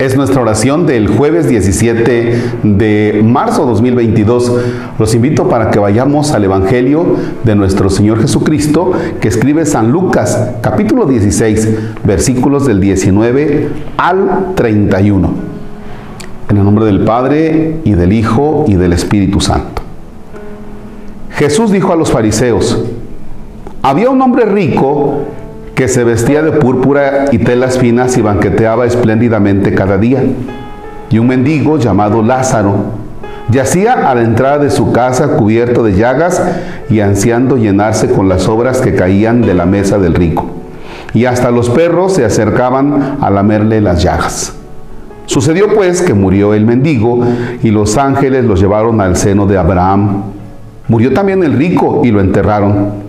Es nuestra oración del jueves 17 de marzo 2022. Los invito para que vayamos al Evangelio de nuestro Señor Jesucristo que escribe San Lucas, capítulo 16, versículos del 19 al 31. En el nombre del Padre y del Hijo y del Espíritu Santo. Jesús dijo a los fariseos, había un hombre rico que se vestía de púrpura y telas finas y banqueteaba espléndidamente cada día. Y un mendigo llamado Lázaro yacía a la entrada de su casa cubierto de llagas y ansiando llenarse con las obras que caían de la mesa del rico. Y hasta los perros se acercaban a lamerle las llagas. Sucedió pues que murió el mendigo y los ángeles lo llevaron al seno de Abraham. Murió también el rico y lo enterraron.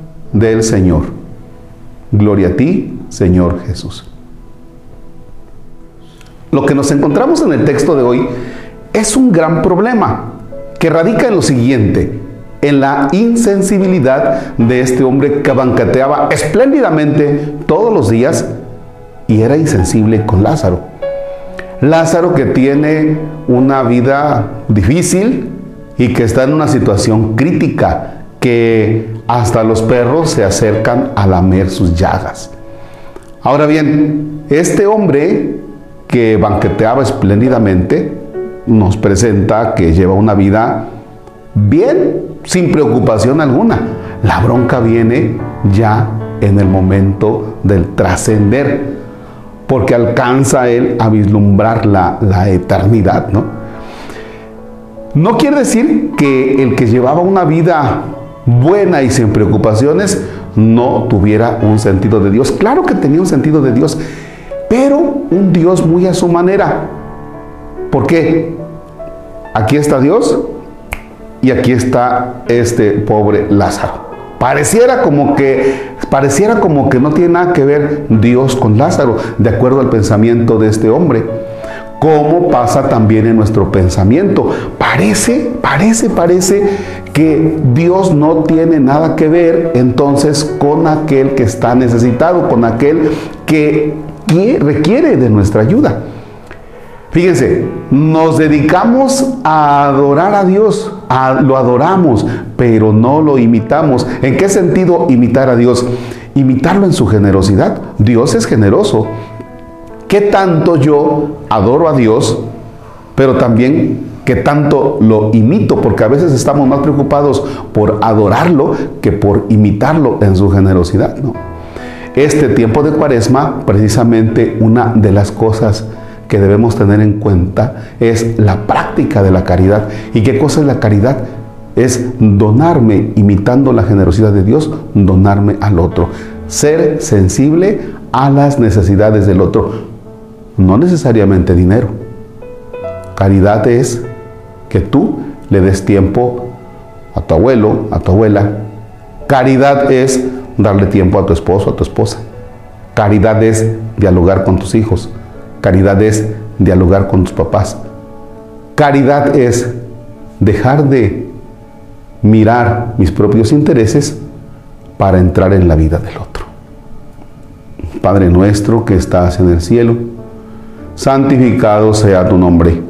del Señor. Gloria a ti, Señor Jesús. Lo que nos encontramos en el texto de hoy es un gran problema que radica en lo siguiente, en la insensibilidad de este hombre que banqueteaba espléndidamente todos los días y era insensible con Lázaro. Lázaro que tiene una vida difícil y que está en una situación crítica, que hasta los perros se acercan a lamer sus llagas. Ahora bien, este hombre que banqueteaba espléndidamente nos presenta que lleva una vida bien, sin preocupación alguna. La bronca viene ya en el momento del trascender, porque alcanza él a vislumbrar la, la eternidad, ¿no? No quiere decir que el que llevaba una vida buena y sin preocupaciones, no tuviera un sentido de Dios. Claro que tenía un sentido de Dios, pero un Dios muy a su manera. ¿Por qué? Aquí está Dios y aquí está este pobre Lázaro. Pareciera como que pareciera como que no tiene nada que ver Dios con Lázaro, de acuerdo al pensamiento de este hombre. Como pasa también en nuestro pensamiento. Parece, parece, parece que Dios no tiene nada que ver entonces con aquel que está necesitado, con aquel que requiere de nuestra ayuda. Fíjense, nos dedicamos a adorar a Dios, lo adoramos, pero no lo imitamos. ¿En qué sentido imitar a Dios? Imitarlo en su generosidad. Dios es generoso. ¿Qué tanto yo adoro a Dios, pero también que tanto lo imito, porque a veces estamos más preocupados por adorarlo que por imitarlo en su generosidad. Este tiempo de cuaresma, precisamente una de las cosas que debemos tener en cuenta es la práctica de la caridad. ¿Y qué cosa es la caridad? Es donarme, imitando la generosidad de Dios, donarme al otro. Ser sensible a las necesidades del otro. No necesariamente dinero. Caridad es que tú le des tiempo a tu abuelo, a tu abuela. Caridad es darle tiempo a tu esposo, a tu esposa. Caridad es dialogar con tus hijos. Caridad es dialogar con tus papás. Caridad es dejar de mirar mis propios intereses para entrar en la vida del otro. Padre nuestro que estás en el cielo, santificado sea tu nombre.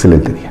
excelente día.